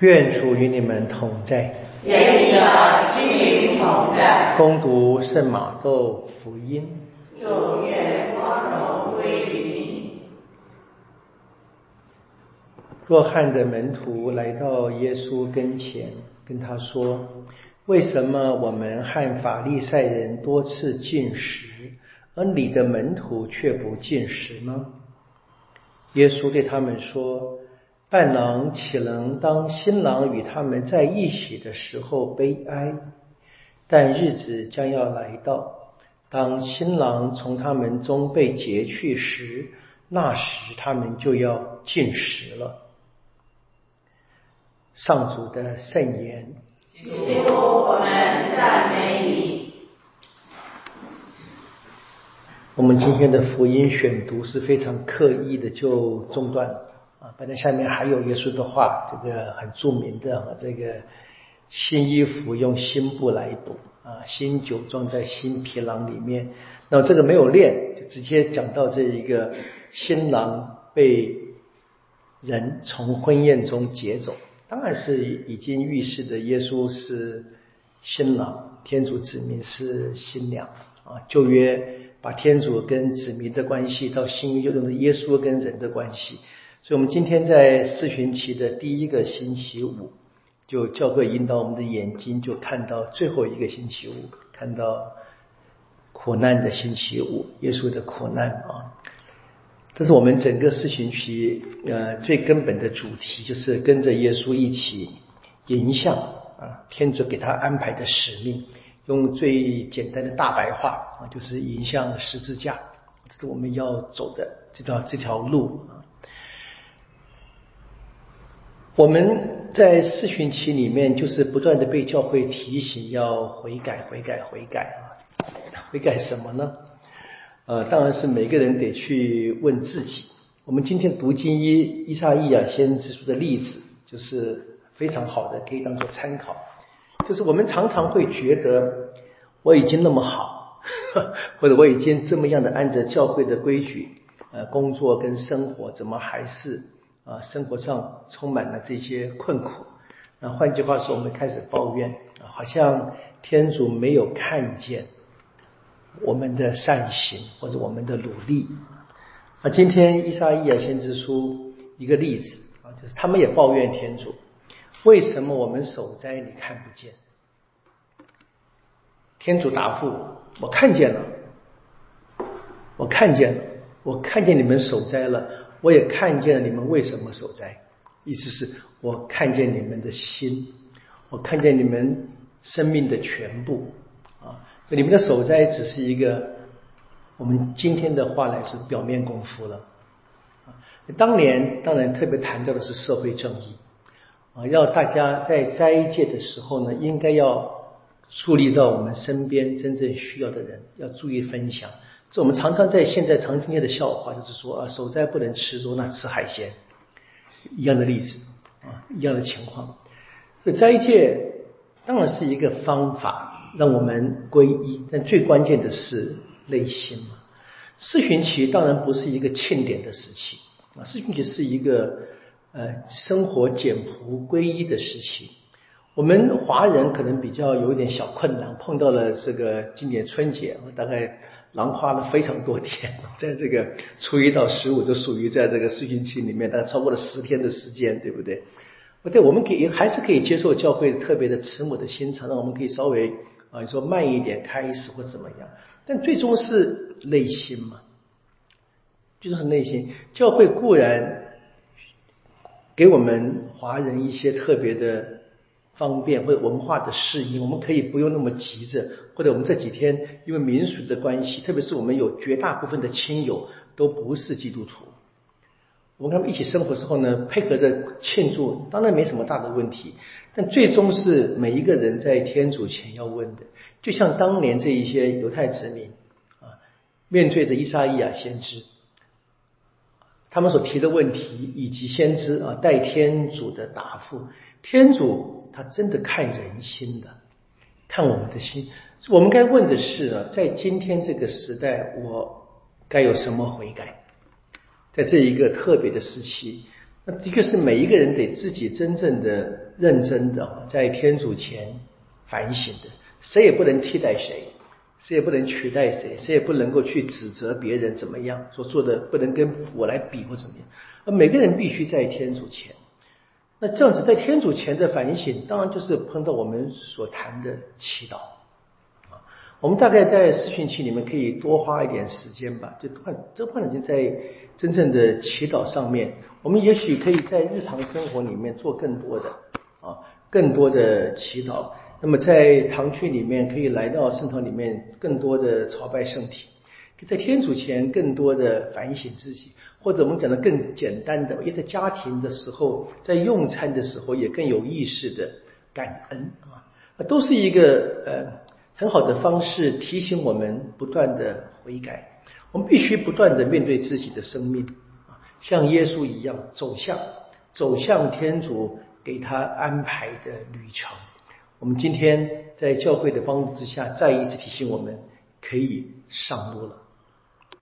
愿主与你们同在，愿你的心灵同在。攻读圣马窦福音。祝愿光荣归于你。若翰的门徒来到耶稣跟前，跟他说：“为什么我们和法利赛人多次进食，而你的门徒却不进食呢？”耶稣对他们说。伴郎岂能当新郎与他们在一起的时候悲哀？但日子将要来到，当新郎从他们中被劫去时，那时他们就要进食了。上主的圣言。主，我们赞美你。我们今天的福音选读是非常刻意的，就中断了。啊，本来下面还有耶稣的话，这个很著名的，这个新衣服用新布来补啊，新酒装在新皮囊里面。那这个没有练，就直接讲到这一个新郎被人从婚宴中劫走，当然是已经预示的耶稣是新郎，天主子民是新娘啊。旧约把天主跟子民的关系，到新约就用的耶稣跟人的关系。所以，我们今天在四旬期的第一个星期五，就教会引导我们的眼睛，就看到最后一个星期五，看到苦难的星期五，耶稣的苦难啊！这是我们整个四旬期呃最根本的主题，就是跟着耶稣一起迎向啊天主给他安排的使命。用最简单的大白话啊，就是迎向十字架，这是我们要走的这条这条路啊。我们在四旬期里面，就是不断的被教会提醒要悔改、悔改、悔改啊！悔改什么呢？呃，当然是每个人得去问自己。我们今天读经伊伊莎伊亚先知书的例子，就是非常好的，可以当做参考。就是我们常常会觉得我已经那么好，或者我已经这么样的按着教会的规矩，呃，工作跟生活，怎么还是？啊，生活上充满了这些困苦。那换句话说，我们开始抱怨，好像天主没有看见我们的善行或者我们的努力。啊，今天伊莎伊亚先知书一个例子啊，就是他们也抱怨天主，为什么我们守斋你看不见？天主答复：我看见了，我看见了，我看见你们守斋了。我也看见了你们为什么守斋，意思是我看见你们的心，我看见你们生命的全部啊，所以你们的守斋只是一个我们今天的话来说表面功夫了。当年当然特别谈到的是社会正义啊，要大家在斋戒的时候呢，应该要树立到我们身边真正需要的人，要注意分享。这我们常常在现在常听见的笑话，就是说啊，守斋不能吃肉，那吃海鲜一样的例子啊，一样的情况。这斋戒当然是一个方法，让我们皈依，但最关键的是内心嘛。四旬期当然不是一个庆典的时期啊，四旬期是一个呃生活简朴皈依的时期。我们华人可能比较有一点小困难，碰到了这个今年春节，大概。囊花了非常多天，在这个初一到十五就属于在这个试训期里面，大概超过了十天的时间，对不对？不对，我们可以还是可以接受教会特别的慈母的心肠，让我们可以稍微啊，你说慢一点开始或怎么样，但最终是内心嘛，就是内心。教会固然给我们华人一些特别的。方便或者文化的适应，我们可以不用那么急着，或者我们这几天因为民俗的关系，特别是我们有绝大部分的亲友都不是基督徒，我们跟他们一起生活时候呢，配合着庆祝，当然没什么大的问题。但最终是每一个人在天主前要问的，就像当年这一些犹太子民啊，面对的伊莎伊亚先知，他们所提的问题以及先知啊代天主的答复，天主。他真的看人心的，看我们的心。我们该问的是啊，在今天这个时代，我该有什么悔改？在这一个特别的时期，那的确是每一个人得自己真正的、认真的在天主前反省的，谁也不能替代谁，谁也不能取代谁，谁也不能够去指责别人怎么样所做的，不能跟我来比或怎么样。而每个人必须在天主前。那这样子在天主前的反省，当然就是碰到我们所谈的祈祷啊。我们大概在四训期里面可以多花一点时间吧，就换这换点在真正的祈祷上面。我们也许可以在日常生活里面做更多的啊，更多的祈祷。那么在堂区里面可以来到圣堂里面，更多的朝拜圣体，在天主前更多的反省自己。或者我们讲的更简单的，也在家庭的时候，在用餐的时候也更有意识的感恩啊，都是一个呃很好的方式，提醒我们不断的悔改。我们必须不断的面对自己的生命啊，像耶稣一样走向走向天主给他安排的旅程。我们今天在教会的帮助之下，再一次提醒我们可以上路了。